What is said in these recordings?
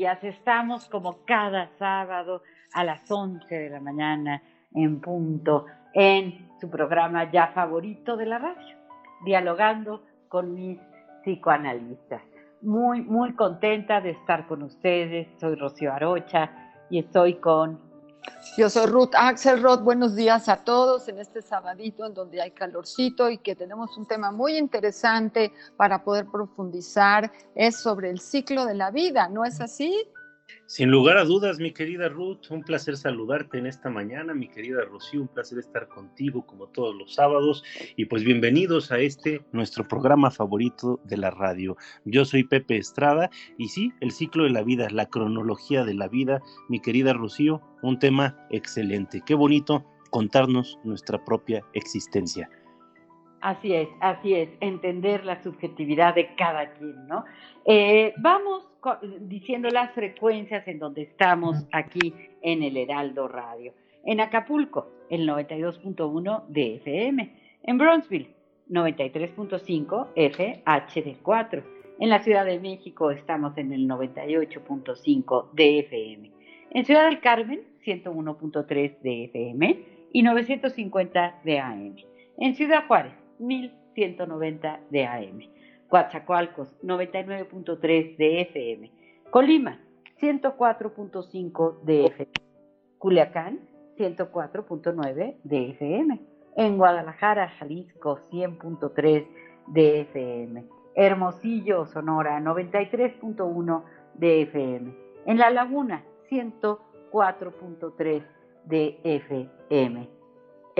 Días. Estamos como cada sábado a las 11 de la mañana en punto en su programa ya favorito de la radio, dialogando con mis psicoanalistas. Muy, muy contenta de estar con ustedes. Soy Rocío Arocha y estoy con yo soy Ruth Axelrod, buenos días a todos en este sabadito en donde hay calorcito y que tenemos un tema muy interesante para poder profundizar, es sobre el ciclo de la vida, ¿no es así? Sin lugar a dudas, mi querida Ruth, un placer saludarte en esta mañana, mi querida Rocío, un placer estar contigo como todos los sábados y pues bienvenidos a este nuestro programa favorito de la radio. Yo soy Pepe Estrada y sí, el ciclo de la vida, la cronología de la vida, mi querida Rocío, un tema excelente. Qué bonito contarnos nuestra propia existencia. Así es, así es, entender la subjetividad de cada quien, ¿no? Eh, vamos diciendo las frecuencias en donde estamos aquí en el Heraldo Radio. En Acapulco, el 92.1 de FM. En Bronzeville, 93.5 FHD4. En la Ciudad de México estamos en el 98.5 de FM. En Ciudad del Carmen, 101.3 de FM y 950 de AM. En Ciudad Juárez, 1190 de AM. Coatzacoalcos 99.3 de FM, Colima 104.5 de Culiacán 104.9 de FM, en Guadalajara, Jalisco 100.3 de FM, Hermosillo, Sonora 93.1 de FM, en La Laguna 104.3 de FM,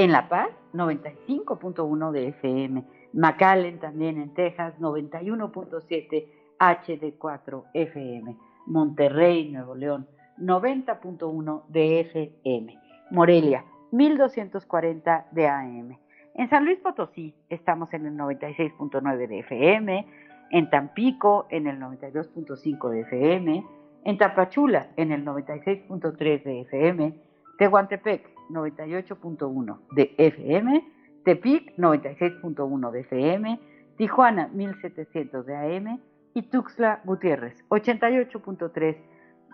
en La Paz 95.1 de FM, McAllen también en Texas, 91.7 HD4 FM. Monterrey, Nuevo León, 90.1 de FM. Morelia, 1240 de AM. En San Luis Potosí estamos en el 96.9 de FM, en Tampico en el 92.5 de FM, en Tapachula en el 96.3 de FM, Tehuantepec 98.1 de FM Tepic 96.1 de FM, Tijuana 1700 de AM y Tuxtla Gutiérrez 88.3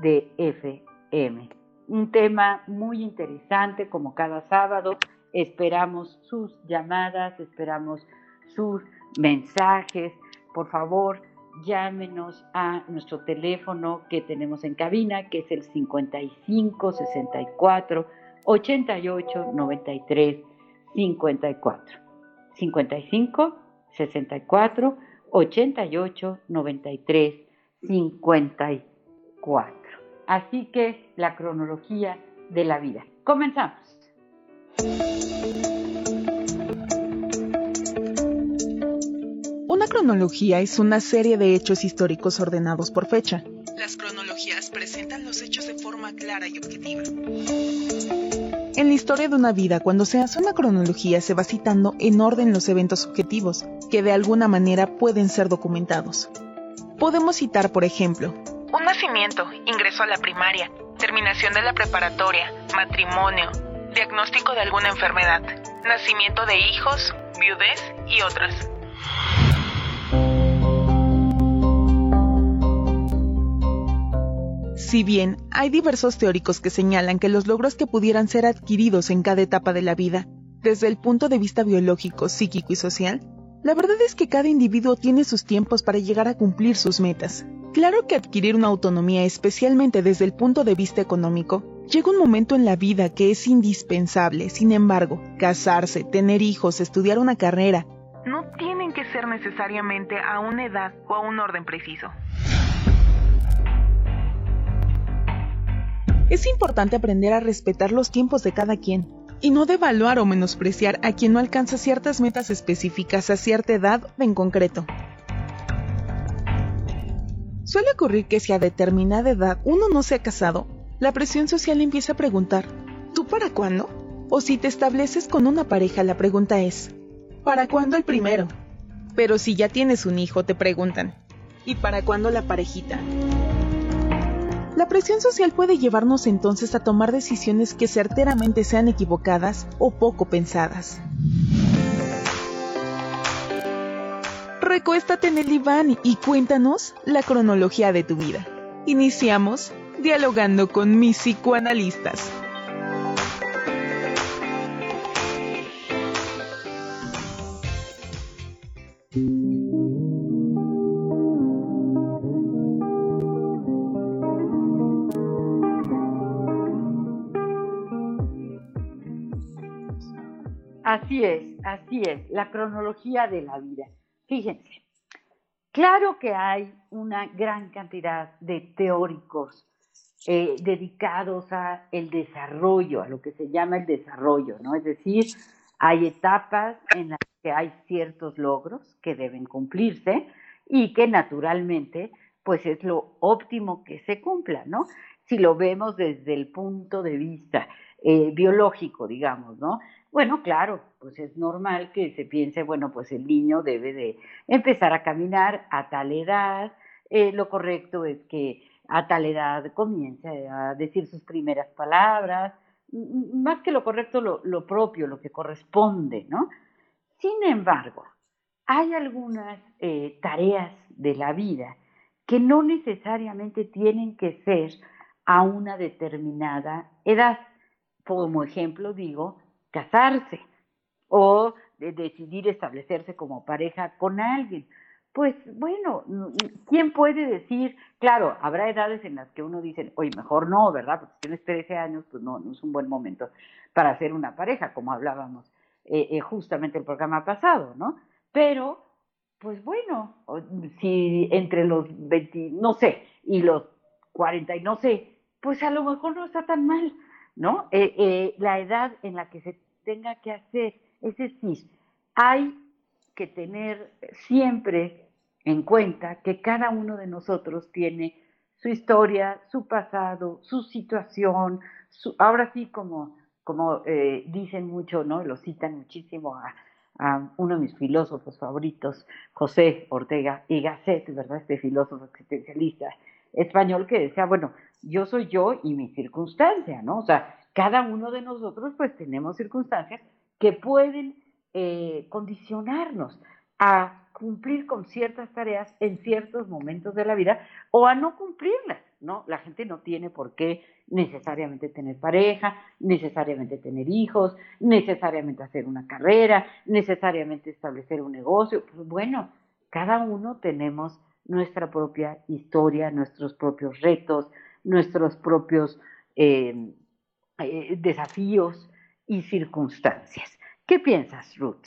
de FM. Un tema muy interesante como cada sábado. Esperamos sus llamadas, esperamos sus mensajes. Por favor, llámenos a nuestro teléfono que tenemos en cabina, que es el 55 64 88 93 54. 55 64 88 93 54. Así que la cronología de la vida. Comenzamos. Una cronología es una serie de hechos históricos ordenados por fecha. Las cronologías presentan los hechos de forma clara y objetiva. En la historia de una vida, cuando se hace una cronología, se va citando en orden los eventos objetivos, que de alguna manera pueden ser documentados. Podemos citar, por ejemplo, un nacimiento, ingreso a la primaria, terminación de la preparatoria, matrimonio, diagnóstico de alguna enfermedad, nacimiento de hijos, viudez y otras. Si bien hay diversos teóricos que señalan que los logros que pudieran ser adquiridos en cada etapa de la vida, desde el punto de vista biológico, psíquico y social, la verdad es que cada individuo tiene sus tiempos para llegar a cumplir sus metas. Claro que adquirir una autonomía, especialmente desde el punto de vista económico, llega un momento en la vida que es indispensable. Sin embargo, casarse, tener hijos, estudiar una carrera, no tienen que ser necesariamente a una edad o a un orden preciso. Es importante aprender a respetar los tiempos de cada quien y no devaluar o menospreciar a quien no alcanza ciertas metas específicas a cierta edad en concreto. Suele ocurrir que si a determinada edad uno no se ha casado, la presión social empieza a preguntar, ¿tú para cuándo? O si te estableces con una pareja, la pregunta es, ¿para cuándo el primero? Pero si ya tienes un hijo, te preguntan, ¿y para cuándo la parejita? La presión social puede llevarnos entonces a tomar decisiones que certeramente sean equivocadas o poco pensadas. Recuéstate en el diván y cuéntanos la cronología de tu vida. Iniciamos dialogando con mis psicoanalistas. Así es, así es, la cronología de la vida. Fíjense, claro que hay una gran cantidad de teóricos eh, dedicados a el desarrollo, a lo que se llama el desarrollo, ¿no? Es decir, hay etapas en las que hay ciertos logros que deben cumplirse y que naturalmente, pues es lo óptimo que se cumpla, ¿no? Si lo vemos desde el punto de vista eh, biológico, digamos, ¿no? Bueno, claro, pues es normal que se piense, bueno, pues el niño debe de empezar a caminar a tal edad, eh, lo correcto es que a tal edad comience a decir sus primeras palabras, más que lo correcto, lo, propio, lo que corresponde, ¿no? Sin embargo, hay algunas eh, tareas de la vida que no necesariamente tienen que ser a una determinada edad. Como ejemplo, digo, casarse o de decidir establecerse como pareja con alguien. Pues bueno, ¿quién puede decir? Claro, habrá edades en las que uno dice, oye, mejor no, ¿verdad? Porque si tienes 13 años, pues no, no es un buen momento para hacer una pareja, como hablábamos eh, eh, justamente el programa pasado, ¿no? Pero, pues bueno, si entre los 20, no sé, y los 40 y no sé, pues a lo mejor no está tan mal, ¿no? Eh, la edad en la que se tenga que hacer. Es decir, hay que tener siempre en cuenta que cada uno de nosotros tiene su historia, su pasado, su situación, ahora sí como, como eh, dicen mucho, ¿no? Lo citan muchísimo a, a, uno de mis filósofos favoritos, José Ortega y Gasset, ¿verdad? Este filósofo existencialista español que decía, bueno, yo soy yo y mi circunstancia, ¿no? O sea, cada uno de nosotros pues tenemos circunstancias que pueden eh, condicionarnos a cumplir con ciertas tareas en ciertos momentos de la vida o a no cumplirlas, ¿no? La gente no tiene por qué necesariamente tener pareja, necesariamente tener hijos, necesariamente hacer una carrera, necesariamente establecer un negocio. Pues bueno, cada uno tenemos nuestra propia historia, nuestros propios retos, nuestros propios eh, eh, desafíos y circunstancias. ¿Qué piensas, Ruth?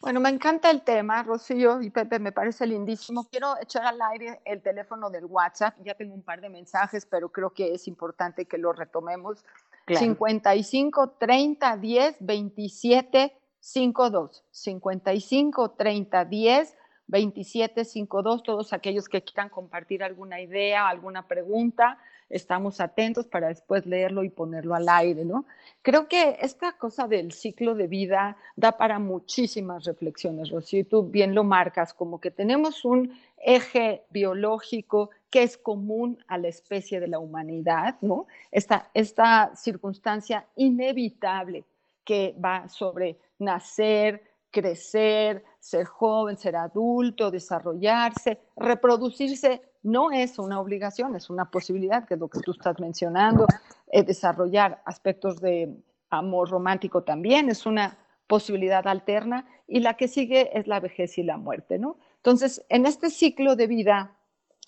Bueno, me encanta el tema, Rocío y Pepe, me parece lindísimo. Quiero echar al aire el teléfono del WhatsApp. Ya tengo un par de mensajes, pero creo que es importante que lo retomemos. 55 30 10 27 52. 55 30 10 2752, todos aquellos que quieran compartir alguna idea, alguna pregunta, estamos atentos para después leerlo y ponerlo al aire, ¿no? Creo que esta cosa del ciclo de vida da para muchísimas reflexiones, Rocío, tú bien lo marcas, como que tenemos un eje biológico que es común a la especie de la humanidad, ¿no? Esta, esta circunstancia inevitable que va sobre nacer, crecer, ser joven, ser adulto, desarrollarse, reproducirse, no es una obligación, es una posibilidad, que es lo que tú estás mencionando. Eh, desarrollar aspectos de amor romántico también es una posibilidad alterna y la que sigue es la vejez y la muerte, ¿no? Entonces, en este ciclo de vida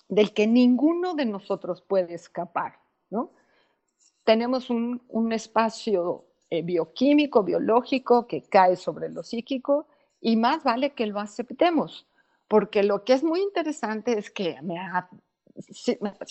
del que ninguno de nosotros puede escapar, ¿no? Tenemos un, un espacio eh, bioquímico, biológico, que cae sobre lo psíquico, y más vale que lo aceptemos, porque lo que es muy interesante es que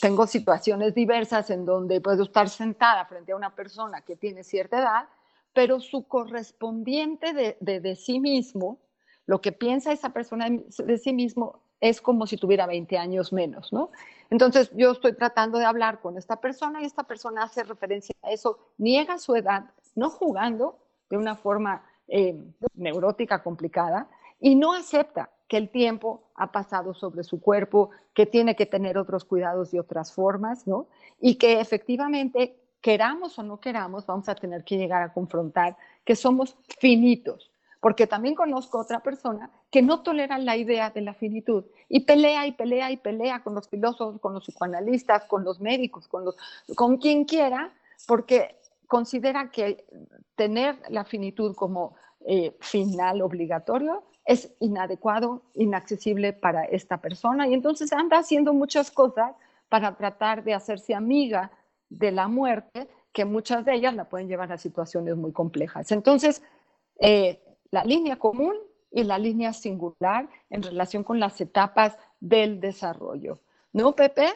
tengo situaciones diversas en donde puedo estar sentada frente a una persona que tiene cierta edad, pero su correspondiente de, de, sí mismo, lo que piensa esa persona de sí mismo es como si tuviera 20 años menos, ¿no? Entonces yo estoy tratando de hablar con esta persona y esta persona hace referencia a eso, niega su edad, no jugando de una forma eh, neurótica complicada y no acepta que el tiempo ha pasado sobre su cuerpo, que tiene que tener otros cuidados y otras formas, ¿no? Y que efectivamente, queramos o no queramos, vamos a tener que llegar a confrontar que somos finitos, porque también conozco otra persona que no tolera la idea de la finitud y pelea y pelea y pelea con los filósofos, con los psicoanalistas, con los médicos, con, los, con quien quiera, porque considera que tener la finitud como eh, final obligatorio es inadecuado, inaccesible para esta persona y entonces anda haciendo muchas cosas para tratar de hacerse amiga de la muerte, que muchas de ellas la pueden llevar a situaciones muy complejas. Entonces, eh, la línea común y la línea singular en relación con las etapas del desarrollo. ¿No, Pepe?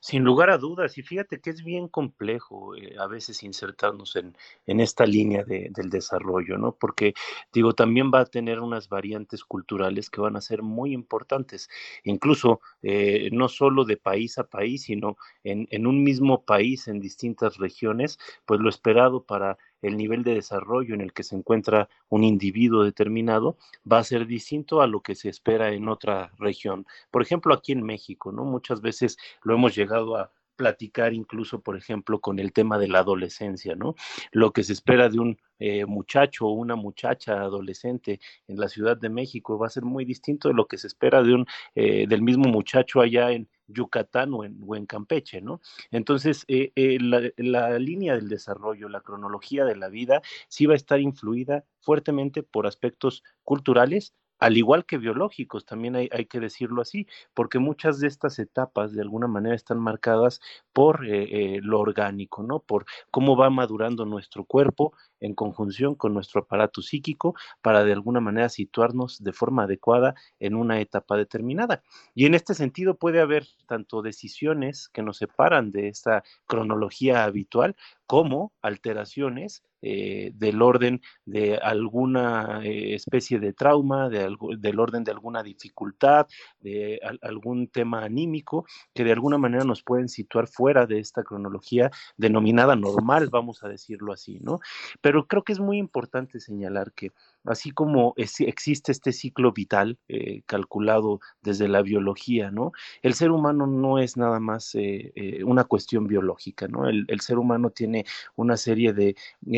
Sin lugar a dudas, y fíjate que es bien complejo eh, a veces insertarnos en, en esta línea de, del desarrollo, ¿no? Porque, digo, también va a tener unas variantes culturales que van a ser muy importantes, incluso eh, no solo de país a país, sino en, en un mismo país, en distintas regiones, pues lo esperado para el nivel de desarrollo en el que se encuentra un individuo determinado va a ser distinto a lo que se espera en otra región. Por ejemplo, aquí en México, ¿no? Muchas veces lo hemos llegado a platicar incluso, por ejemplo, con el tema de la adolescencia, ¿no? Lo que se espera de un eh, muchacho o una muchacha adolescente en la Ciudad de México va a ser muy distinto de lo que se espera de un, eh, del mismo muchacho allá en Yucatán o en, Campeche, ¿no? Entonces, eh, la, la, línea del desarrollo, la cronología de la vida, sí va a estar influida fuertemente por aspectos culturales, al igual que biológicos, también hay, que decirlo así, porque muchas de estas etapas de alguna manera están marcadas por eh, eh, lo orgánico, ¿no? Por cómo va madurando nuestro cuerpo en conjunción con nuestro aparato psíquico para de alguna manera situarnos de forma adecuada en una etapa determinada. Y en este sentido puede haber tanto decisiones que nos separan de esta cronología habitual como alteraciones eh, del orden de alguna eh, especie de trauma, de del orden de alguna dificultad, de algún tema anímico, que de alguna manera nos pueden situar fuera de esta cronología denominada normal, vamos a decirlo así, ¿no? Pero creo que es muy importante señalar que así como existe este ciclo vital eh, calculado desde la biología, ¿no? El ser humano no es nada más eh, eh, una cuestión biológica, ¿no? El, ser humano tiene una serie de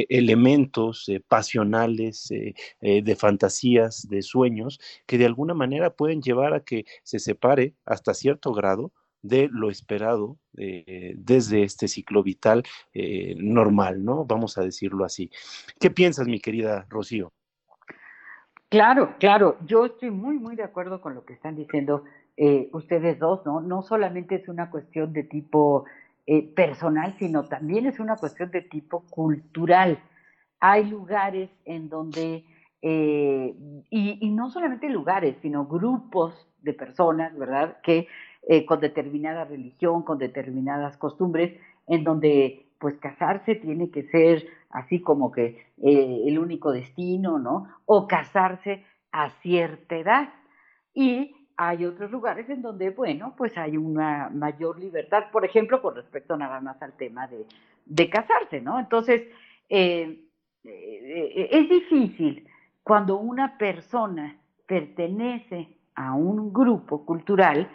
elementos pasionales, de fantasías, de sueños, que de alguna manera pueden llevar a que se separe hasta cierto grado de lo esperado desde este ciclo vital normal, ¿no? Vamos a decirlo así. ¿Qué piensas, mi querida Rocío? Claro, claro, yo estoy muy, muy de acuerdo con lo que están diciendo eh, ustedes dos, ¿no? No solamente es una cuestión de tipo eh, personal, sino también es una cuestión de tipo cultural. Hay lugares en donde, eh, y, no solamente lugares, sino grupos de personas, ¿verdad? Que con determinada religión, con determinadas costumbres, en donde pues casarse tiene que ser así como que eh, el único destino, ¿no? O casarse a cierta edad. Y hay otros lugares en donde, bueno, pues hay una mayor libertad, por ejemplo, con respecto nada más al tema de, casarse, ¿no? Entonces, eh, eh, es difícil cuando una persona pertenece a un grupo cultural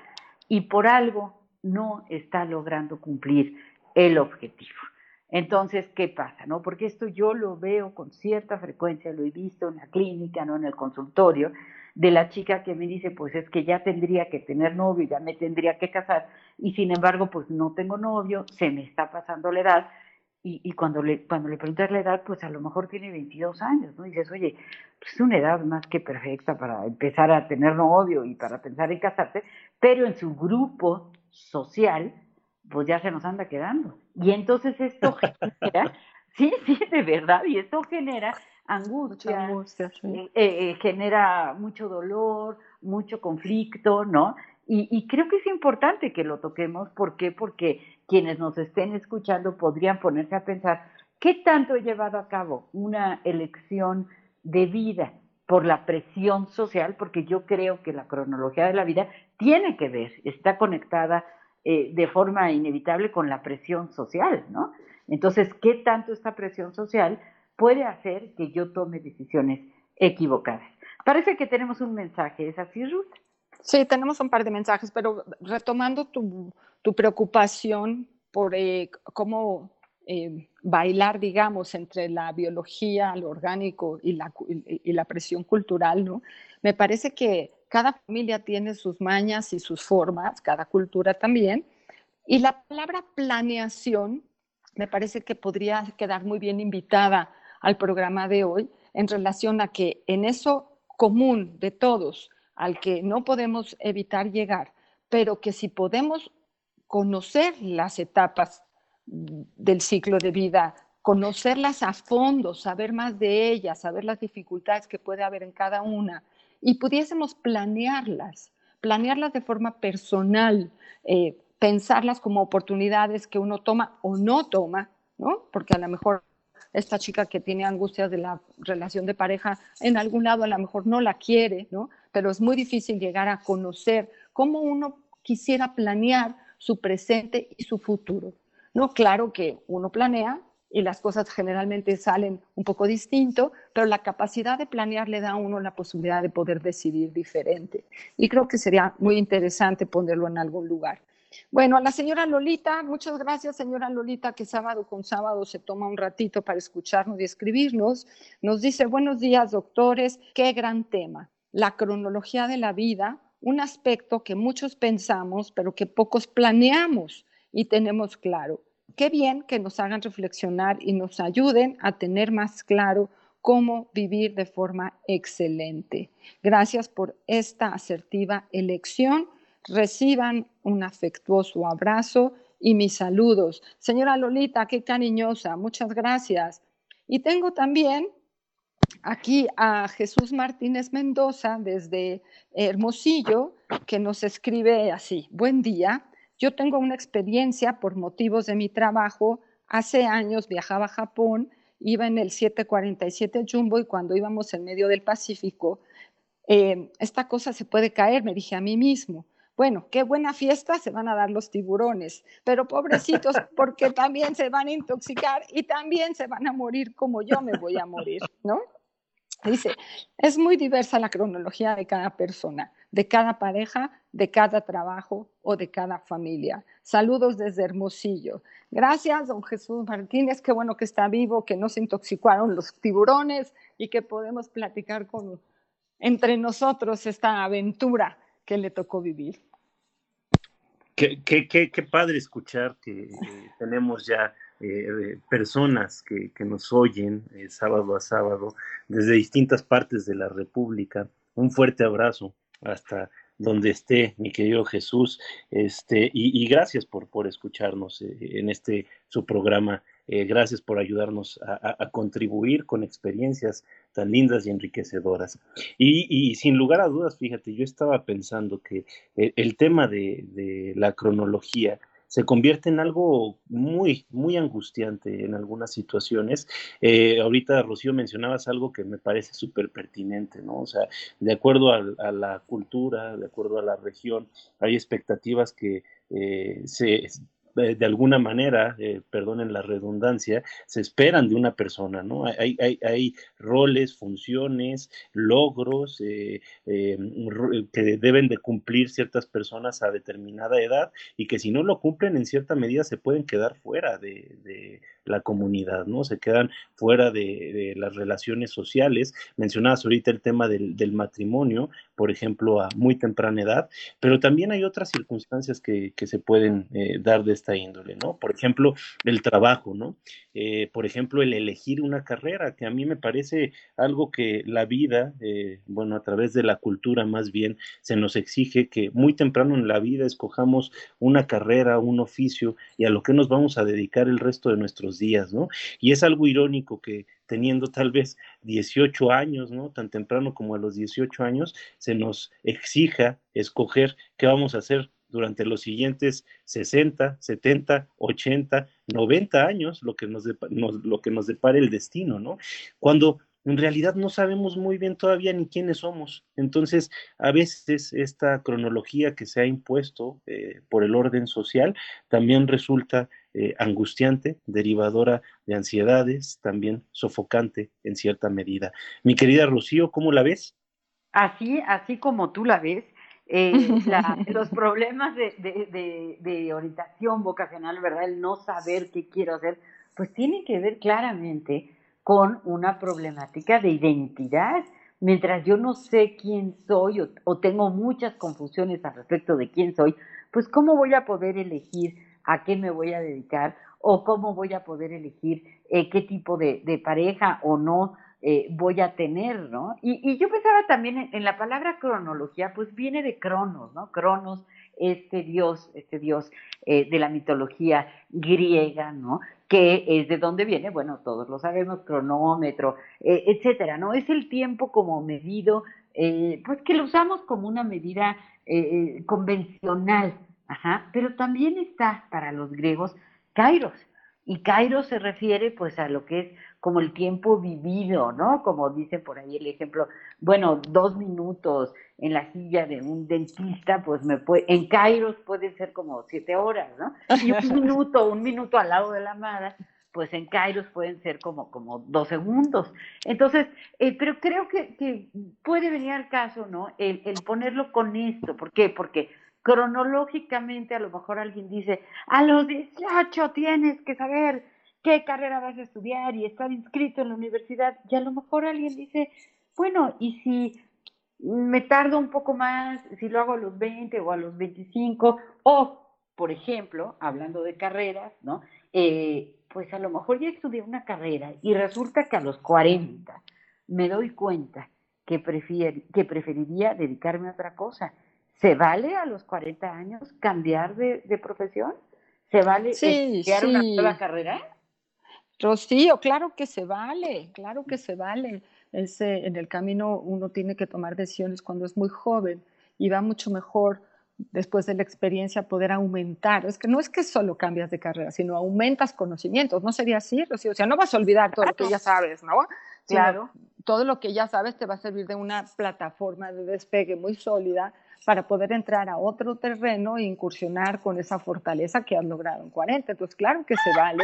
y por algo no está logrando cumplir el objetivo. Entonces, ¿qué pasa? ¿No? Porque esto yo lo veo con cierta frecuencia, lo he visto en la clínica, ¿no? En el consultorio, de la chica que me dice, pues es que ya tendría que tener novio, ya me tendría que casar, y sin embargo, pues no tengo novio, se me está pasando la edad, y, cuando, le, cuando le preguntas la edad, pues a lo mejor tiene 22 años, ¿no? Dices, oye, pues es una edad más que perfecta para empezar a tener novio y para pensar en casarse, pero en su grupo social, pues ya se nos anda quedando. Y entonces esto genera, sí, sí, de verdad, y esto genera angustia, eh, eh, genera mucho dolor, mucho conflicto, ¿no? Y, y, creo que es importante que lo toquemos. ¿Por qué? Porque quienes nos estén escuchando podrían ponerse a pensar, ¿qué tanto he llevado a cabo una elección de vida por la presión social? Porque yo creo que la cronología de la vida tiene que ver, está conectada eh, de forma inevitable con la presión social, ¿no? Entonces, ¿qué tanto esta presión social puede hacer que yo tome decisiones equivocadas? Parece que tenemos un mensaje, ¿es así, Ruth? Sí, tenemos un par de mensajes, pero retomando tu, preocupación por eh, cómo eh, bailar, digamos, entre la biología, lo orgánico y la, y la presión cultural, ¿no? Me parece que cada familia tiene sus mañas y sus formas, cada cultura también. Y la palabra planeación me parece que podría quedar muy bien invitada al programa de hoy en relación a que en eso común de todos, al que no podemos evitar llegar, pero que si podemos conocer las etapas del ciclo de vida, conocerlas a fondo, saber más de ellas, saber las dificultades que puede haber en cada una, y pudiésemos planearlas, planearlas de forma personal, eh, pensarlas como oportunidades que uno toma o no toma, ¿no? Porque a lo mejor esta chica que tiene angustias de la relación de pareja en algún lado a lo mejor no la quiere, ¿no? Pero es muy difícil llegar a conocer cómo uno quisiera planear su presente y su futuro. No, claro que uno planea, y las cosas generalmente salen un poco distinto, pero la capacidad de planear le da a uno la posibilidad de poder decidir diferente. Y creo que sería muy interesante ponerlo en algún lugar. Bueno, a la señora Lolita, muchas gracias, señora Lolita, que sábado con sábado se toma un ratito para escucharnos y escribirnos. Nos dice, buenos días, doctores, qué gran tema. La cronología de la vida, un aspecto que muchos pensamos, pero que pocos planeamos y tenemos claro qué bien que nos hagan reflexionar y nos ayuden a tener más claro cómo vivir de forma excelente. Gracias por esta asertiva elección. Reciban un afectuoso abrazo y mis saludos. Señora Lolita, qué cariñosa, muchas gracias. Y tengo también aquí a Jesús Martínez Mendoza desde Hermosillo, que nos escribe así, buen día. Yo tengo una experiencia por motivos de mi trabajo. Hace años viajaba a Japón, iba en el 747 Jumbo y cuando íbamos en medio del Pacífico, eh, esta cosa se puede caer, me dije a mí mismo. Bueno, qué buena fiesta se van a dar los tiburones, pero pobrecitos, porque también se van a intoxicar y también se van a morir como yo me voy a morir, ¿no? Dice, es muy diversa la cronología de cada persona, de cada pareja, de cada trabajo o de cada familia. Saludos desde Hermosillo. Gracias, don Jesús Martínez. Qué bueno que está vivo, que no se intoxicaron los tiburones y que podemos platicar con, entre nosotros esta aventura que le tocó vivir. Qué, padre escuchar que eh, tenemos ya eh, personas que, que, nos oyen eh, sábado a sábado desde distintas partes de la República. Un fuerte abrazo hasta donde esté, mi querido Jesús, este, y, y gracias por, por escucharnos eh, en este su programa. Eh, gracias por ayudarnos a, a, contribuir con experiencias tan lindas y enriquecedoras. Y, y, sin lugar a dudas, fíjate, yo estaba pensando que el, el tema de, de la cronología se convierte en algo muy, muy angustiante en algunas situaciones. Eh, ahorita, Rocío, mencionabas algo que me parece súper pertinente, ¿no? O sea, de acuerdo a, a, la cultura, de acuerdo a la región, hay expectativas que eh, se de alguna manera, eh, perdonen la redundancia, se esperan de una persona, ¿no? Hay, hay, hay roles, funciones, logros eh, eh, que deben de cumplir ciertas personas a determinada edad y que si no lo cumplen en cierta medida se pueden quedar fuera de, de la comunidad, ¿no? Se quedan fuera de, de, las relaciones sociales. Mencionabas ahorita el tema del, del, matrimonio, por ejemplo, a muy temprana edad, pero también hay otras circunstancias que, que se pueden eh, dar de índole, ¿no? Por ejemplo, el trabajo, ¿no? Eh, por ejemplo, el elegir una carrera, que a mí me parece algo que la vida, eh, bueno, a través de la cultura más bien, se nos exige que muy temprano en la vida escojamos una carrera, un oficio y a lo que nos vamos a dedicar el resto de nuestros días, ¿no? Y es algo irónico que teniendo tal vez 18 años, ¿no? Tan temprano como a los 18 años, se nos exija escoger qué vamos a hacer durante los siguientes 60, 70, 80, 90 años, lo que nos, nos, lo que nos depare el destino, ¿no? Cuando en realidad no sabemos muy bien todavía ni quiénes somos. Entonces, a veces esta cronología que se ha impuesto eh, por el orden social también resulta eh, angustiante, derivadora de ansiedades, también sofocante en cierta medida. Mi querida Rocío, ¿cómo la ves? Así, así como tú la ves, eh, la, los problemas de, de, de, de, orientación vocacional, ¿verdad? El no saber qué quiero hacer, pues tienen que ver claramente con una problemática de identidad. Mientras yo no sé quién soy o, o tengo muchas confusiones al respecto de quién soy, pues cómo voy a poder elegir a qué me voy a dedicar o cómo voy a poder elegir eh, qué tipo de, de, pareja o no eh, voy a tener, ¿no? Y, y yo pensaba también en, la palabra cronología, pues viene de Cronos, ¿no? Cronos, este dios, este dios eh, de la mitología griega, ¿no? Que es de dónde viene, bueno, todos lo sabemos, cronómetro, eh, etcétera, ¿no? Es el tiempo como medido, eh, pues que lo usamos como una medida convencional, ajá, pero también está para los griegos kairos, y kairos se refiere pues a lo que es como el tiempo vivido, ¿no? Como dice por ahí el ejemplo, bueno, dos minutos en la silla de un dentista, pues me puede, en Kairos pueden ser como siete horas, ¿no? Y un minuto, un minuto al lado de la amada, pues en Kairos pueden ser como, como dos segundos. Entonces, eh, pero creo que, que, puede venir al caso, ¿no? El, el ponerlo con esto. ¿Por qué? Porque cronológicamente a lo mejor alguien dice, a los 18 tienes que saber qué carrera vas a estudiar y estar inscrito en la universidad. Y a lo mejor alguien dice, bueno, y si me tardo un poco más, si lo hago a los 20 o a los 25, o, por ejemplo, hablando de carreras, ¿no? Eh, pues a lo mejor ya estudié una carrera y resulta que a los 40 me doy cuenta que, prefier, que preferiría dedicarme a otra cosa. ¿Se vale a los 40 años cambiar de, de profesión? ¿Se vale sí, estudiar sí. una nueva carrera? Rocío, claro que se vale, claro que se vale. Ese, en el camino uno tiene que tomar decisiones cuando es muy joven y va mucho mejor después de la experiencia poder aumentar. Es que no es que solo cambias de carrera, sino aumentas conocimientos. ¿No sería así, Rocío? O sea, no vas a olvidar todo lo que ya sabes, ¿no? Sino claro. Todo lo que ya sabes te va a servir de una plataforma de despegue muy sólida para poder entrar a otro terreno e incursionar con esa fortaleza que has logrado en 40. Entonces, claro que se vale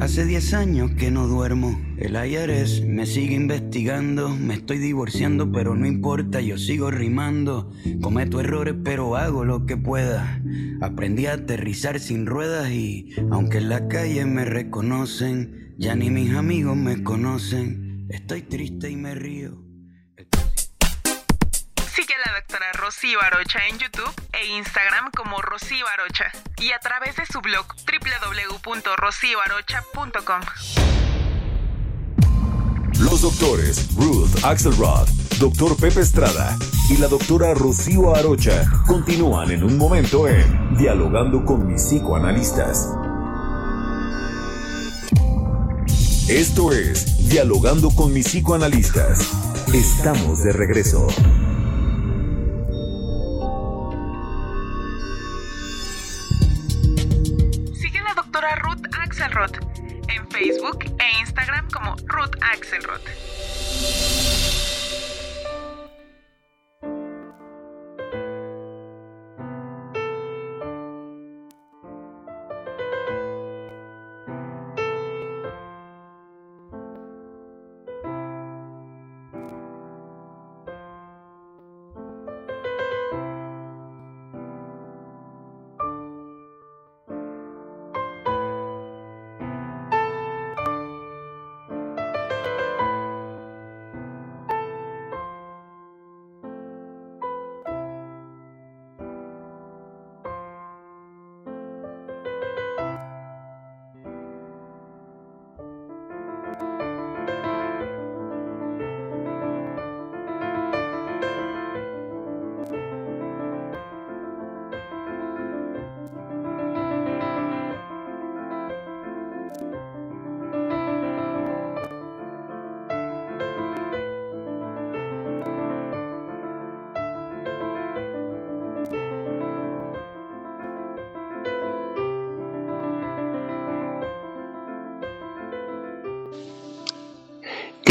Hace 10 años que no duermo. El IRS me sigue investigando. Me estoy divorciando, pero no importa, yo sigo rimando. Cometo errores, pero hago lo que pueda. Aprendí a aterrizar sin ruedas y, aunque en la calle me reconocen, ya ni mis amigos me conocen. Estoy triste y me río. Doctora Rocío Arocha en YouTube e Instagram como Rocío Arocha y a través de su blog www.rocioarocha.com. Los doctores Ruth Axelrod, doctor Pepe Estrada y la doctora Rocío Arocha continúan en un momento en Dialogando con mis psicoanalistas. Esto es Dialogando con mis psicoanalistas. Estamos de regreso. Facebook e Instagram como Ruth Axelrod.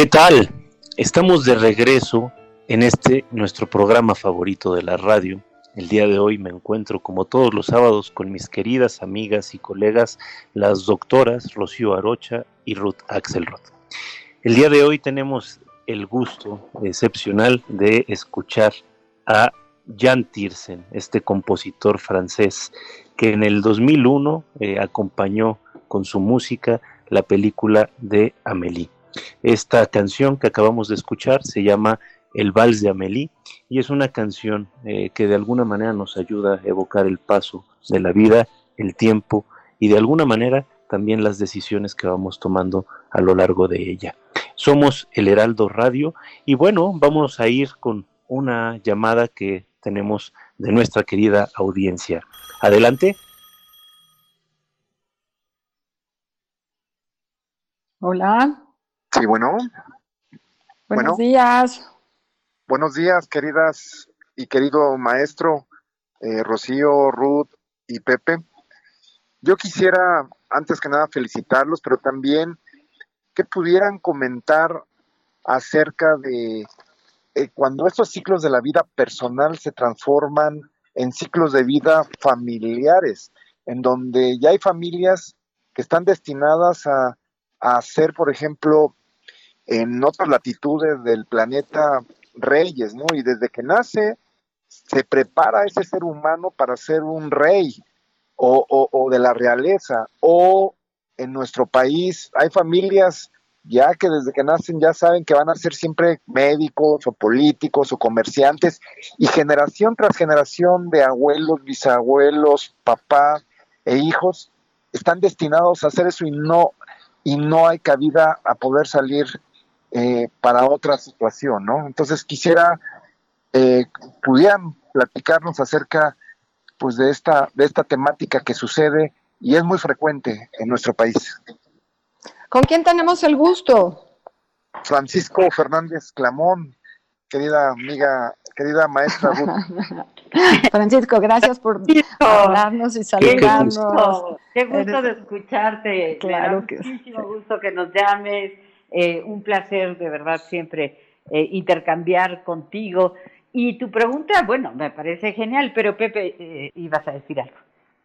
¿Qué tal? Estamos de regreso en este nuestro programa favorito de la radio. El día de hoy me encuentro como todos los sábados con mis queridas amigas y colegas, las doctoras Rocío Arocha y Ruth Axelrod. El día de hoy tenemos el gusto excepcional de escuchar a Jan Tiersen, este compositor francés que en el 2001 eh, acompañó con su música la película de Amélie. Esta canción que acabamos de escuchar se llama El Vals de Amélie y es una canción eh, que de alguna manera nos ayuda a evocar el paso de la vida, el tiempo y de alguna manera también las decisiones que vamos tomando a lo largo de ella. Somos el Heraldo Radio y bueno, vamos a ir con una llamada que tenemos de nuestra querida audiencia. Adelante. Hola. Sí, bueno. Buenos días. Buenos días, queridas y querido maestro eh, Rocío, Ruth y Pepe. Yo quisiera, antes que nada, felicitarlos, pero también que pudieran comentar acerca de eh, cuando estos ciclos de la vida personal se transforman en ciclos de vida familiares, en donde ya hay familias que están destinadas a, a ser, por ejemplo, en otras latitudes del planeta reyes, ¿no? Y desde que nace se prepara ese ser humano para ser un rey o, o, o, de la realeza. O en nuestro país hay familias ya que desde que nacen ya saben que van a ser siempre médicos o políticos o comerciantes y generación tras generación de abuelos, bisabuelos, papás e hijos están destinados a hacer eso y no y no hay cabida a poder salir eh, para otra situación, ¿no? Entonces quisiera eh, pudieran platicarnos acerca pues de esta de esta temática que sucede y es muy frecuente en nuestro país. ¿Con quién tenemos el gusto? Francisco Fernández Clamón, querida amiga, querida maestra Francisco, gracias por hablarnos y saludarnos. Qué gusto, de escucharte. Claro que muchísimo gusto que nos llames. Eh, un placer de verdad siempre eh, intercambiar contigo. Y tu pregunta, bueno, me parece genial, pero Pepe, eh, ibas a decir algo.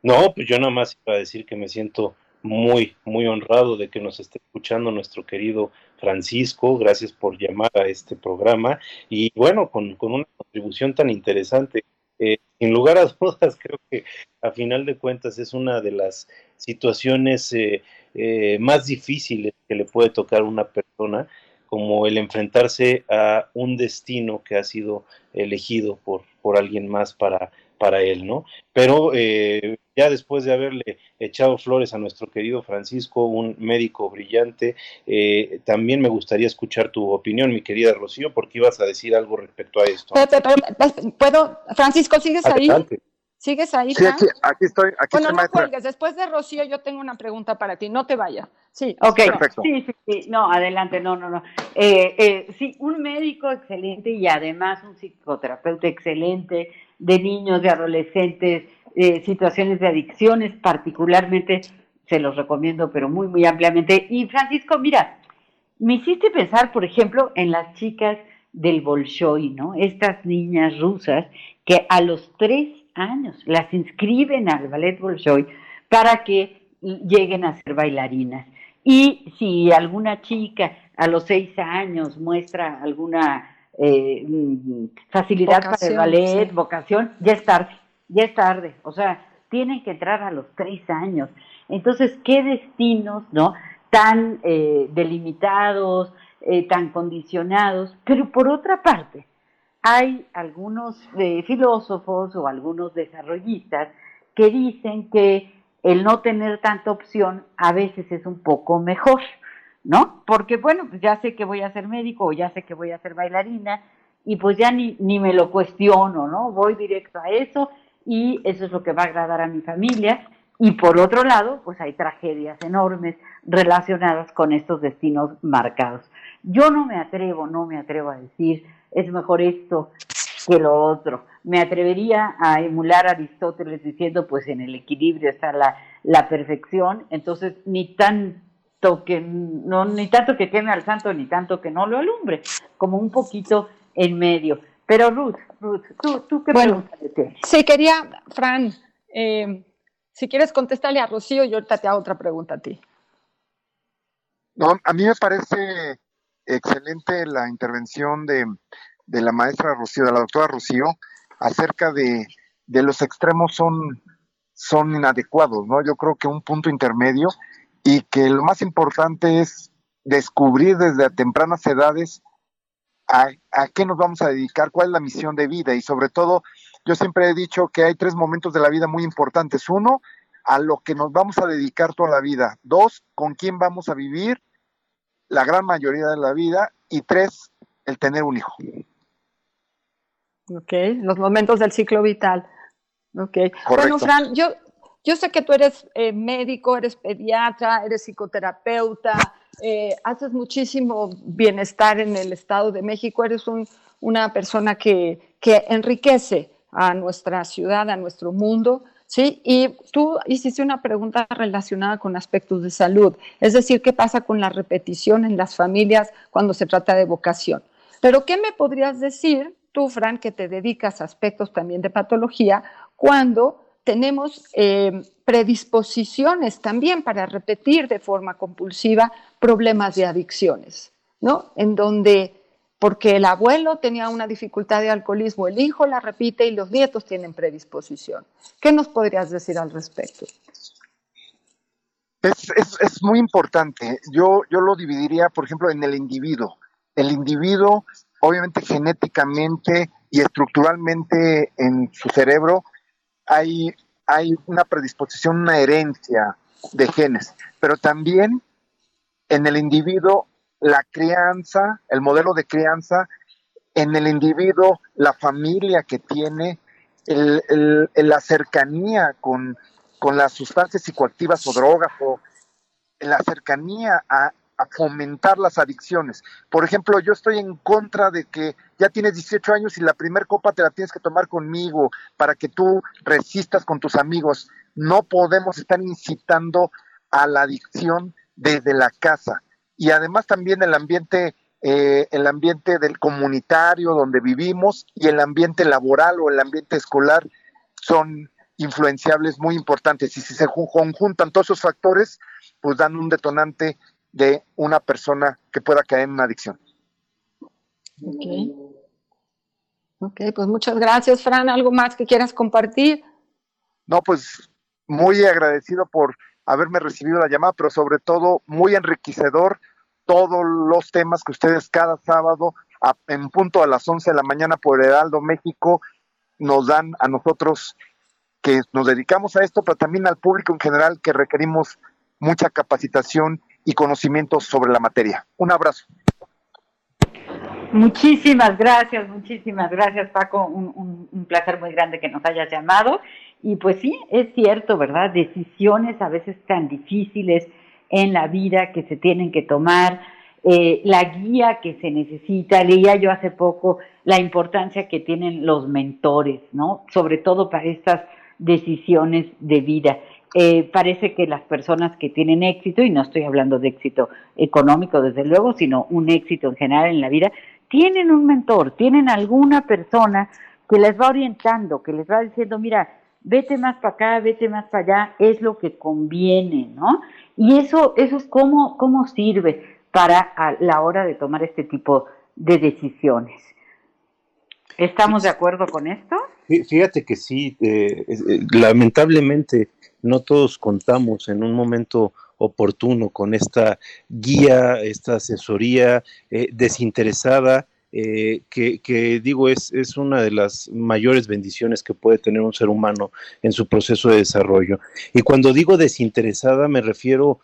No, pues yo nada más iba a decir que me siento muy, muy honrado de que nos esté escuchando nuestro querido Francisco. Gracias por llamar a este programa y bueno, con, una contribución tan interesante. Eh, sin lugar a dudas, creo que a final de cuentas es una de las situaciones eh, más difíciles que le puede tocar a una persona, como el enfrentarse a un destino que ha sido elegido por, por alguien más para, para él, ¿no? Pero eh, ya después de haberle echado flores a nuestro querido Francisco, un médico brillante, eh, también me gustaría escuchar tu opinión, mi querida Rocío, porque ibas a decir algo respecto a esto. ¿Puedo? Francisco, ¿sigues ahí? ¿Sigues ahí? Sí, aquí, estoy. Aquí bueno, no cuelgues. Después de Rocío, yo tengo una pregunta para ti. No te vayas. Sí. Ok, perfecto. Sí, sí, sí. No, adelante. No, no, no. Eh, eh, sí, un médico excelente y además un psicoterapeuta excelente de niños, de adolescentes, eh, situaciones de adicciones, particularmente, se los recomiendo, pero muy, muy ampliamente. Y Francisco, mira, me hiciste pensar, por ejemplo, en las chicas del Bolshoi, ¿no? Estas niñas rusas que a los tres años, las inscriben al ballet Bolshoi para que lleguen a ser bailarinas. Y si alguna chica a los seis años muestra alguna eh, facilidad para el ballet, vocación, ya es tarde, ya es tarde. O sea, tienen que entrar a los tres años. Entonces, ¿qué destinos, no? Tan eh, delimitados, eh, tan condicionados, pero por otra parte, hay algunos eh, filósofos o algunos desarrollistas que dicen que el no tener tanta opción a veces es un poco mejor, ¿no? Porque bueno, pues ya sé que voy a ser médico o ya sé que voy a ser bailarina y pues ya ni, ni me lo cuestiono, ¿no? Voy directo a eso y eso es lo que va a agradar a mi familia. Y por otro lado, pues hay tragedias enormes relacionadas con estos destinos marcados. Yo no me atrevo, no me atrevo a decir es mejor esto que lo otro. Me atrevería a emular a Aristóteles diciendo, pues en el equilibrio está la, la perfección, entonces ni tanto que no ni tanto que queme al santo ni tanto que no lo alumbre, como un poquito en medio. Pero Ruth, Ruth, ¿tú, tú qué bueno, Sí, quería, Fran, eh, si quieres contestarle a Rocío, yo ahorita te hago otra pregunta a ti. No, a mí me parece excelente la intervención de, la maestra Rocío, de la doctora Rocío, acerca de, los extremos son, son inadecuados, ¿no? Yo creo que un punto intermedio y que lo más importante es descubrir desde tempranas edades a, a, qué nos vamos a dedicar, cuál es la misión de vida y sobre todo yo siempre he dicho que hay tres momentos de la vida muy importantes. Uno, a lo que nos vamos a dedicar toda la vida. Dos, con quién vamos a vivir la gran mayoría de la vida, y tres, el tener un hijo. Ok, los momentos del ciclo vital. Ok. Bueno, Fran, yo, yo sé que tú eres eh, médico, eres pediatra, eres psicoterapeuta, eh, haces muchísimo bienestar en el Estado de México, eres un, una persona que, que enriquece a nuestra ciudad, a nuestro mundo. ¿Sí? Y tú hiciste una pregunta relacionada con aspectos de salud, es decir, ¿qué pasa con la repetición en las familias cuando se trata de vocación? Pero ¿qué me podrías decir tú, Fran, que te dedicas a aspectos también de patología, cuando tenemos eh, predisposiciones también para repetir de forma compulsiva problemas de adicciones, ¿no? En donde porque el abuelo tenía una dificultad de alcoholismo, el hijo la repite y los nietos tienen predisposición. ¿Qué nos podrías decir al respecto? Es, muy importante. Yo, yo lo dividiría, por ejemplo, en el individuo. El individuo, obviamente genéticamente y estructuralmente en su cerebro, hay, hay una predisposición, una herencia de genes, pero también en el individuo la crianza, el modelo de crianza en el individuo, la familia que tiene, la cercanía con, las sustancias psicoactivas o drogas, o la cercanía a, a fomentar las adicciones. Por ejemplo, yo estoy en contra de que ya tienes 18 años y la primer copa te la tienes que tomar conmigo para que tú resistas con tus amigos. No podemos estar incitando a la adicción desde la casa. Y además también el ambiente, eh, el ambiente del comunitario donde vivimos y el ambiente laboral o el ambiente escolar son influenciables muy importantes. Y si se conjuntan todos esos factores, pues dan un detonante de una persona que pueda caer en una adicción. Ok. Ok, pues muchas gracias, Fran. ¿Algo más que quieras compartir? No, pues muy agradecido por haberme recibido la llamada, pero sobre todo muy enriquecedor todos los temas que ustedes cada sábado en punto a las 11 de la mañana por Heraldo México nos dan a nosotros que nos dedicamos a esto, pero también al público en general que requerimos mucha capacitación y conocimientos sobre la materia. Un abrazo. Muchísimas gracias, muchísimas gracias Paco, un, placer muy grande que nos hayas llamado. Y pues sí, es cierto, ¿verdad? Decisiones a veces tan difíciles en la vida que se tienen que tomar, eh, la guía que se necesita. Leía yo hace poco la importancia que tienen los mentores, ¿no? Sobre todo para estas decisiones de vida. Eh, parece que las personas que tienen éxito, y no estoy hablando de éxito económico desde luego, sino un éxito en general en la vida, tienen un mentor, tienen alguna persona que les va orientando, que les va diciendo, mira, vete más para acá, vete más para allá, es lo que conviene, ¿no? Y eso, eso es cómo, cómo sirve para la hora de tomar este tipo de decisiones. ¿Estamos de acuerdo con esto? Fíjate que sí, eh, eh, lamentablemente no todos contamos en un momento oportuno con esta guía, esta asesoría eh, desinteresada, que, digo es, es una de las mayores bendiciones que puede tener un ser humano en su proceso de desarrollo. Y cuando digo desinteresada me refiero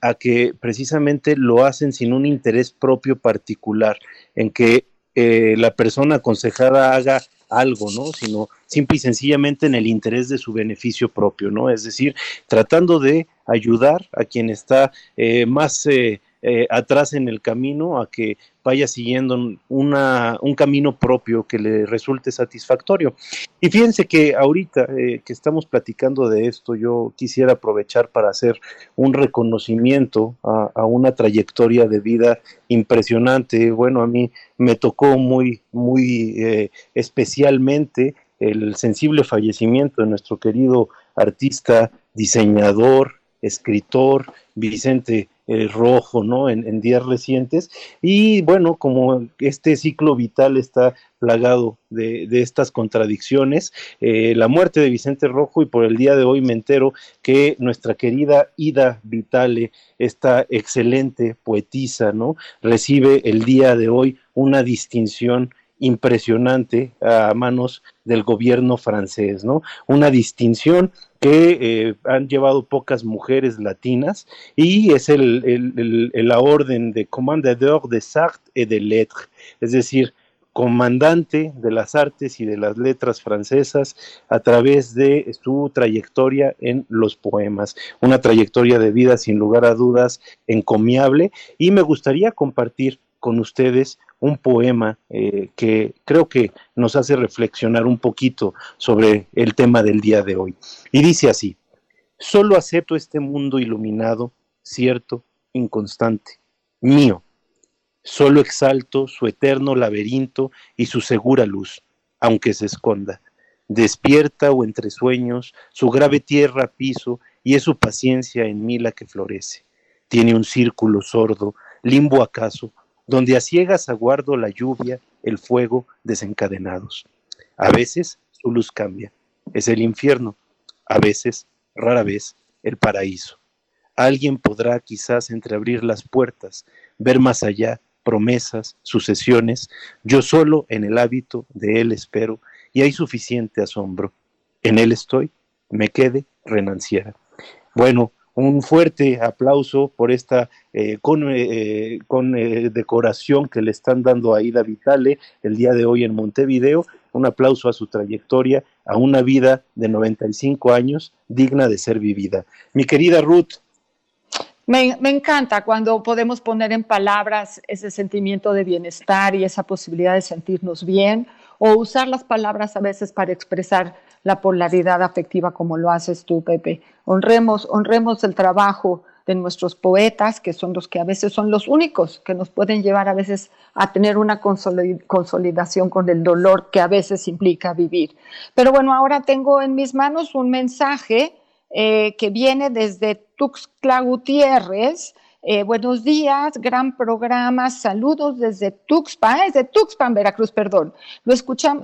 a que precisamente lo hacen sin un interés propio particular, en que eh, la persona aconsejada haga algo, ¿no? Sino simple y sencillamente en el interés de su beneficio propio, ¿no? Es decir, tratando de ayudar a quien está eh, más eh, eh, atrás en el camino a que vaya siguiendo una, un camino propio que le resulte satisfactorio. Y fíjense que ahorita eh, que estamos platicando de esto, yo quisiera aprovechar para hacer un reconocimiento a, una trayectoria de vida impresionante. Bueno, a mí me tocó muy, muy eh, especialmente el sensible fallecimiento de nuestro querido artista, diseñador, escritor, Vicente eh, rojo, ¿no? En, días recientes. Y bueno, como este ciclo vital está plagado de, estas contradicciones, eh, la muerte de Vicente Rojo y por el día de hoy me entero que nuestra querida Ida Vitale, esta excelente poetisa, ¿no? Recibe el día de hoy una distinción impresionante a manos del gobierno francés, ¿no? Una distinción que eh, han llevado pocas mujeres latinas y es el, la orden de Commandador des Arts et des Lettres, es decir, comandante de las artes y de las letras francesas a través de su trayectoria en los poemas, una trayectoria de vida sin lugar a dudas encomiable y me gustaría compartir con ustedes un poema eh, que creo que nos hace reflexionar un poquito sobre el tema del día de hoy. Y dice así, solo acepto este mundo iluminado, cierto, inconstante, mío. Solo exalto su eterno laberinto y su segura luz, aunque se esconda. Despierta o entre sueños, su grave tierra piso, y es su paciencia en mí la que florece. Tiene un círculo sordo, limbo acaso, donde a ciegas aguardo la lluvia, el fuego desencadenados. A veces su luz cambia, es el infierno, a veces, rara vez, el paraíso. Alguien podrá quizás entreabrir las puertas, ver más allá, promesas, sucesiones, yo solo en el hábito de él espero, y hay suficiente asombro. En él estoy, me quede, renanciera. Bueno, un fuerte aplauso por esta eh, con, eh, con eh, decoración que le están dando a Ida Vitale el día de hoy en Montevideo. Un aplauso a su trayectoria, a una vida de 95 años digna de ser vivida. Mi querida Ruth. Me, me, encanta cuando podemos poner en palabras ese sentimiento de bienestar y esa posibilidad de sentirnos bien o usar las palabras a veces para expresar la polaridad afectiva como lo haces tú, Pepe. Honremos, honremos el trabajo de nuestros poetas, que son los que a veces son los únicos que nos pueden llevar a veces a tener una consolidación con el dolor que a veces implica vivir. Pero bueno, ahora tengo en mis manos un mensaje eh, que viene desde Tuxtla Gutiérrez, eh, buenos días, gran programa, saludos desde Tuxpan, es de Tuxpan, Veracruz, perdón. Lo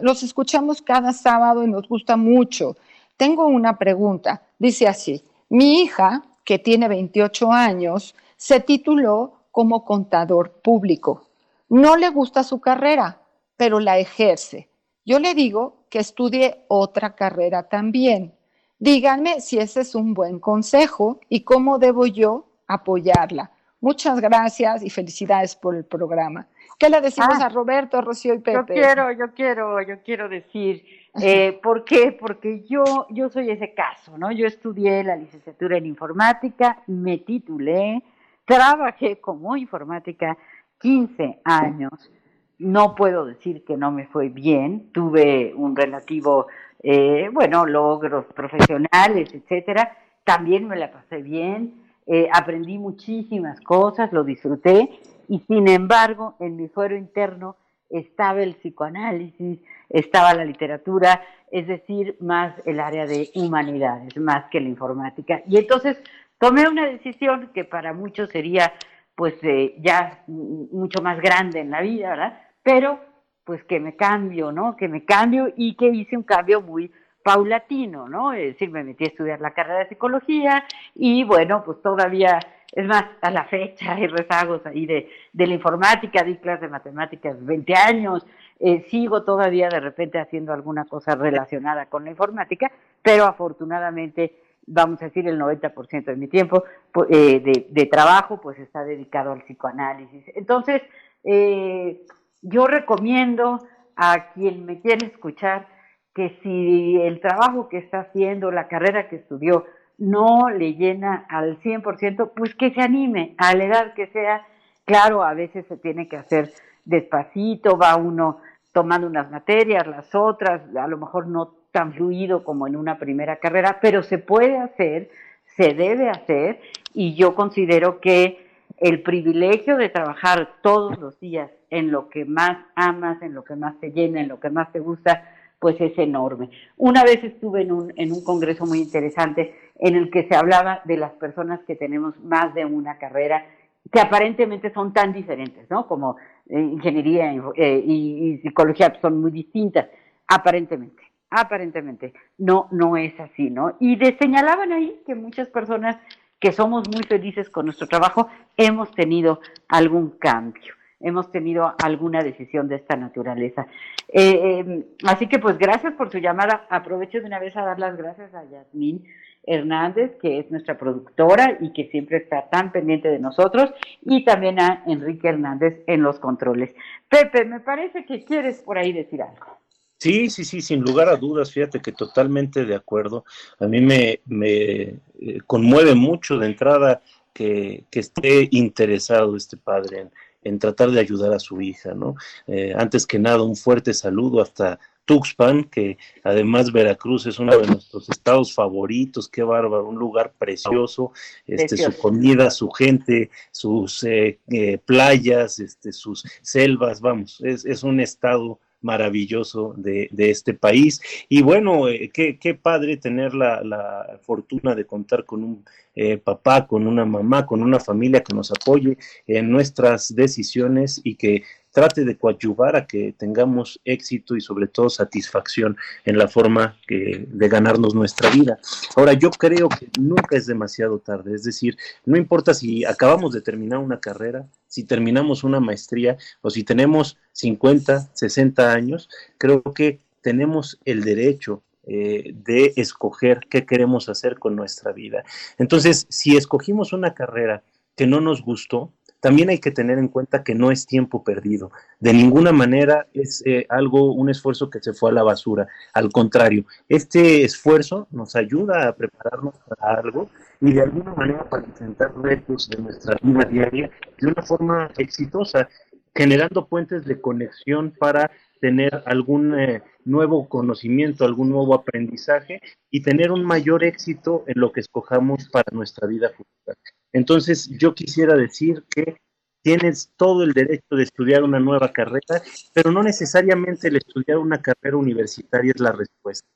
los escuchamos cada sábado y nos gusta mucho. Tengo una pregunta, dice así, mi hija, que tiene 28 años, se tituló como contador público. No le gusta su carrera, pero la ejerce. Yo le digo que estudie otra carrera también. Díganme si ese es un buen consejo y cómo debo yo apoyarla. Muchas gracias y felicidades por el programa. ¿Qué le decimos ah, a Roberto, Rocío y Pepe? Yo quiero, yo quiero, yo quiero decir, eh, ¿por qué? Porque yo, yo soy ese caso, ¿no? Yo estudié la licenciatura en informática, me titulé, trabajé como informática 15 años. No puedo decir que no me fue bien, tuve un relativo, eh, bueno, logros profesionales, etcétera. También me la pasé bien, eh, aprendí muchísimas cosas, lo disfruté y sin embargo en mi fuero interno estaba el psicoanálisis, estaba la literatura, es decir, más el área de humanidades, más que la informática. Y entonces tomé una decisión que para muchos sería pues eh, ya mucho más grande en la vida, ¿verdad? Pero pues que me cambio, ¿no? Que me cambio y que hice un cambio muy paulatino, ¿no? Es decir, me metí a estudiar la carrera de psicología y bueno, pues todavía, es más, a la fecha hay rezagos ahí de, de la informática, di clases de matemáticas 20 años, eh, sigo todavía de repente haciendo alguna cosa relacionada con la informática, pero afortunadamente, vamos a decir, el 90% de mi tiempo eh, de, de, trabajo pues está dedicado al psicoanálisis. Entonces, eh, yo recomiendo a quien me quiere escuchar, que si el trabajo que está haciendo, la carrera que estudió, no le llena al 100%, pues que se anime a la edad que sea. Claro, a veces se tiene que hacer despacito, va uno tomando unas materias, las otras, a lo mejor no tan fluido como en una primera carrera, pero se puede hacer, se debe hacer, y yo considero que el privilegio de trabajar todos los días en lo que más amas, en lo que más te llena, en lo que más te gusta, pues es enorme. Una vez estuve en un, en un congreso muy interesante en el que se hablaba de las personas que tenemos más de una carrera que aparentemente son tan diferentes, ¿no? Como eh, ingeniería eh, y, psicología son muy distintas, aparentemente, aparentemente. No, no es así, ¿no? Y de, señalaban ahí que muchas personas que somos muy felices con nuestro trabajo hemos tenido algún cambio hemos tenido alguna decisión de esta naturaleza. Eh, em, así que pues gracias por su llamada. Aprovecho de una vez a dar las gracias a Yasmín Hernández, que es nuestra productora y que siempre está tan pendiente de nosotros, y también a Enrique Hernández en los controles. Pepe, me parece que quieres por ahí decir algo. Sí, sí, sí, sin lugar a dudas, fíjate que totalmente de acuerdo. A mí me, me eh, conmueve mucho de entrada que, que, esté interesado este padre en, en tratar de ayudar a su hija, ¿no? Eh, antes que nada, un fuerte saludo hasta Tuxpan, que además Veracruz es uno de nuestros estados favoritos, qué bárbaro, un lugar precioso, este, su comida, su gente, sus eh, eh, playas, este, sus selvas, vamos, es, es un estado maravilloso de, este país. Y bueno, eh, qué, padre tener la, la, fortuna de contar con un eh, papá, con una mamá, con una familia que nos apoye en nuestras decisiones y que trate de coadyuvar a que tengamos éxito y sobre todo satisfacción en la forma que, de ganarnos nuestra vida. Ahora, yo creo que nunca es demasiado tarde, es decir, no importa si acabamos de terminar una carrera, si terminamos una maestría o si tenemos 50, 60 años, creo que tenemos el derecho eh, de escoger qué queremos hacer con nuestra vida. Entonces, si escogimos una carrera que no nos gustó, también hay que tener en cuenta que no es tiempo perdido. De ninguna manera es eh, algo, un esfuerzo que se fue a la basura. Al contrario, este esfuerzo nos ayuda a prepararnos para algo y de alguna manera para enfrentar retos de nuestra vida diaria de una forma exitosa, generando puentes de conexión para tener algún eh, nuevo conocimiento, algún nuevo aprendizaje y tener un mayor éxito en lo que escojamos para nuestra vida futura. Entonces, yo quisiera decir que tienes todo el derecho de estudiar una nueva carrera, pero no necesariamente el estudiar una carrera universitaria es la respuesta.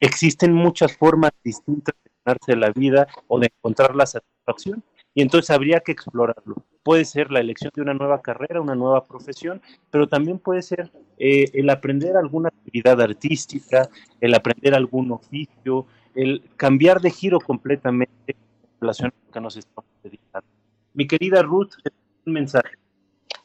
Existen muchas formas distintas de ganarse la vida o de encontrar la satisfacción y entonces habría que explorarlo. Puede ser la elección de una nueva carrera, una nueva profesión, pero también puede ser eh, el aprender alguna actividad artística, el aprender algún oficio, el cambiar de giro completamente en relación a lo que nos estamos dedicando. Mi querida Ruth, un mensaje.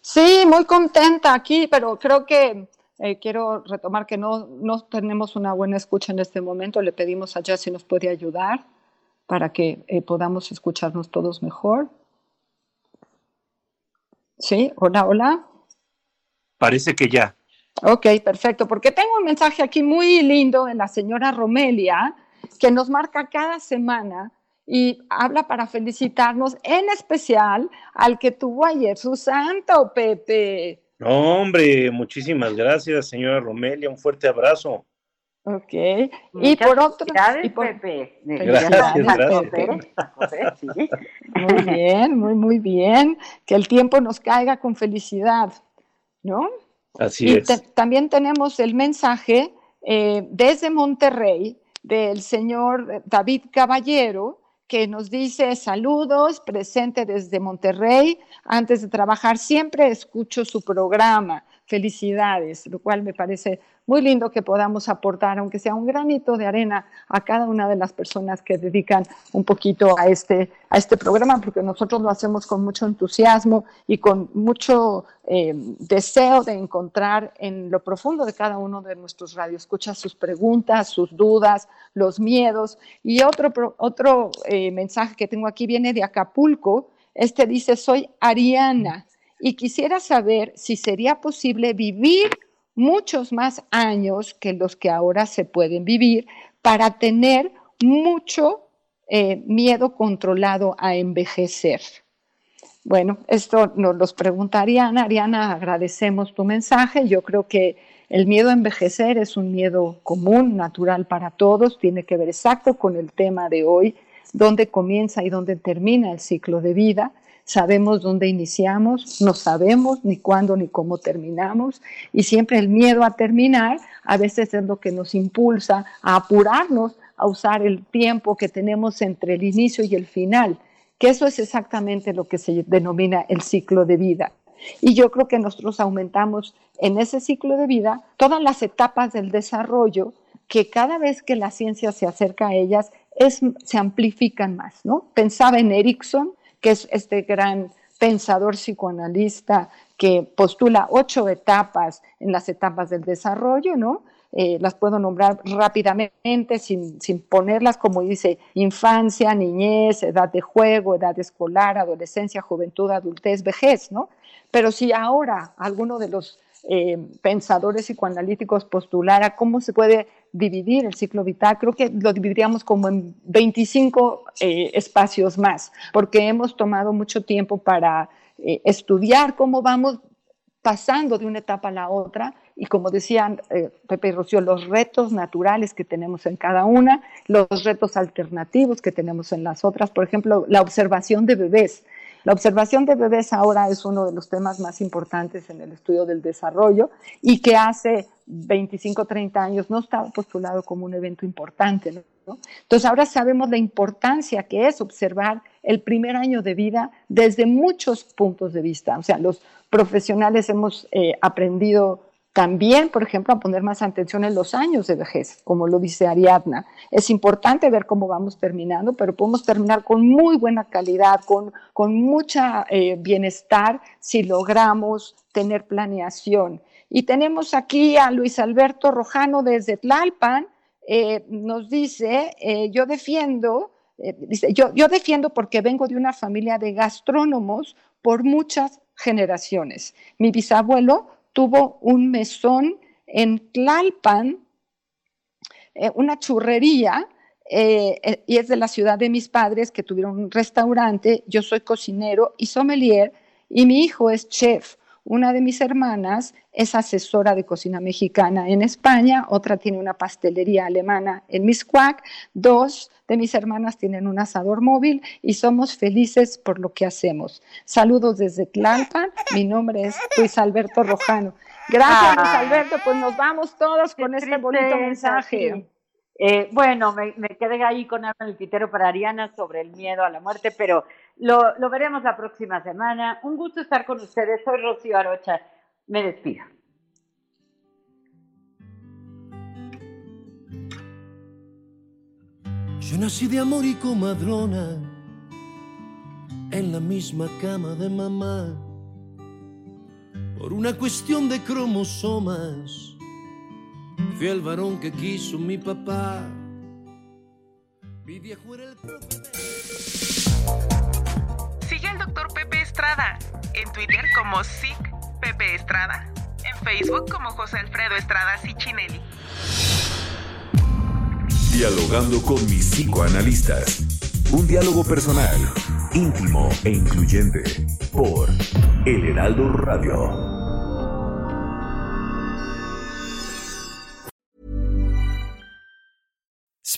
Sí, muy contenta aquí, pero creo que eh, quiero retomar que no, no tenemos una buena escucha en este momento. Le pedimos a Jess si nos puede ayudar para que eh, podamos escucharnos todos mejor. Sí, hola, hola. Parece que ya. Ok, perfecto, porque tengo un mensaje aquí muy lindo en la señora Romelia que nos marca cada semana y habla para felicitarnos, en especial al que tuvo ayer su santo, Pepe. hombre, muchísimas gracias, señora Romelia, un fuerte abrazo. Ok. y por otro y Pepe. Gracias, Pepe. Muy bien, muy, muy bien. Que el tiempo nos caiga con felicidad, ¿no? Así y es. también tenemos el mensaje eh, desde Monterrey del señor David Caballero, que nos dice saludos, presente desde Monterrey. Antes de trabajar siempre escucho su programa. Felicidades, lo cual me parece muy lindo que podamos aportar, aunque sea un granito de arena, a cada una de las personas que dedican un poquito a este, a este programa, porque nosotros lo hacemos con mucho entusiasmo y con mucho eh, deseo de encontrar en lo profundo de cada uno de nuestros radioescuchas sus preguntas, sus dudas, los miedos. Y otro, otro eh, mensaje que tengo aquí viene de Acapulco. Este dice, soy Ariana y quisiera saber si sería posible vivir muchos más años que los que ahora se pueden vivir para tener mucho eh, miedo controlado a envejecer. Bueno, esto nos lo pregunta Ariana. Ariana, agradecemos tu mensaje. Yo creo que el miedo a envejecer es un miedo común, natural para todos. Tiene que ver exacto con el tema de hoy, dónde comienza y dónde termina el ciclo de vida sabemos dónde iniciamos, no sabemos ni cuándo ni cómo terminamos y siempre el miedo a terminar a veces es lo que nos impulsa a apurarnos a usar el tiempo que tenemos entre el inicio y el final, que eso es exactamente lo que se denomina el ciclo de vida. Y yo creo que nosotros aumentamos en ese ciclo de vida todas las etapas del desarrollo que cada vez que la ciencia se acerca a ellas se amplifican más, ¿no? Pensaba en Erickson, que es este gran pensador psicoanalista que postula ocho etapas en las etapas del desarrollo, ¿no? Eh, las puedo nombrar rápidamente sin, sin, ponerlas como dice infancia, niñez, edad de juego, edad escolar, adolescencia, juventud, adultez, vejez, ¿no? Pero si ahora alguno de los eh, pensadores psicoanalíticos postulara cómo se puede dividir el ciclo vital, creo que lo dividiríamos como en 25 eh, espacios más, porque hemos tomado mucho tiempo para eh, estudiar cómo vamos pasando de una etapa a la otra. Y como decían eh, Pepe y Rocío, los retos naturales que tenemos en cada una, los retos alternativos que tenemos en las otras, por ejemplo, la observación de bebés. La observación de bebés ahora es uno de los temas más importantes en el estudio del desarrollo y que hace 25, 30 años no estaba postulado como un evento importante. ¿no? Entonces ahora sabemos la importancia que es observar el primer año de vida desde muchos puntos de vista. O sea, los profesionales hemos eh, aprendido también, por ejemplo, a poner más atención en los años de vejez, como lo dice Ariadna. Es importante ver cómo vamos terminando, pero podemos terminar con muy buena calidad, con, con mucha eh, bienestar si logramos tener planeación. Y tenemos aquí a Luis Alberto Rojano desde Tlalpan. Eh, nos dice, eh, yo defiendo yo, yo defiendo porque vengo de una familia de gastrónomos por muchas generaciones. Mi bisabuelo tuvo un mesón en Tlalpan, eh, una churrería, eh, y es de la ciudad de mis padres que tuvieron un restaurante. Yo soy cocinero y sommelier, y mi hijo es chef. Una de mis hermanas es asesora de cocina mexicana en España, otra tiene una pastelería alemana en Miscuac, dos de mis hermanas tienen un asador móvil y somos felices por lo que hacemos. Saludos desde Tlalpan, mi nombre es Luis Alberto Rojano. Gracias, Luis Alberto, pues nos vamos todos con este bonito mensaje. Eh, bueno, me, quedé ahí con el titero para Ariana sobre el miedo a la muerte, pero lo, lo veremos la próxima semana. Un gusto estar con ustedes. Soy Rocío Arocha. Me despido. Yo nací de amor y comadrona en la misma cama de mamá por una cuestión de cromosomas Fui el varón que quiso mi papá. Mi viejo era el Sigue al doctor Pepe Estrada en Twitter como SIC Pepe Estrada, en Facebook como José Alfredo Estrada Cichinelli. Dialogando con mis psicoanalistas. Un diálogo personal, íntimo e incluyente por El Heraldo Radio.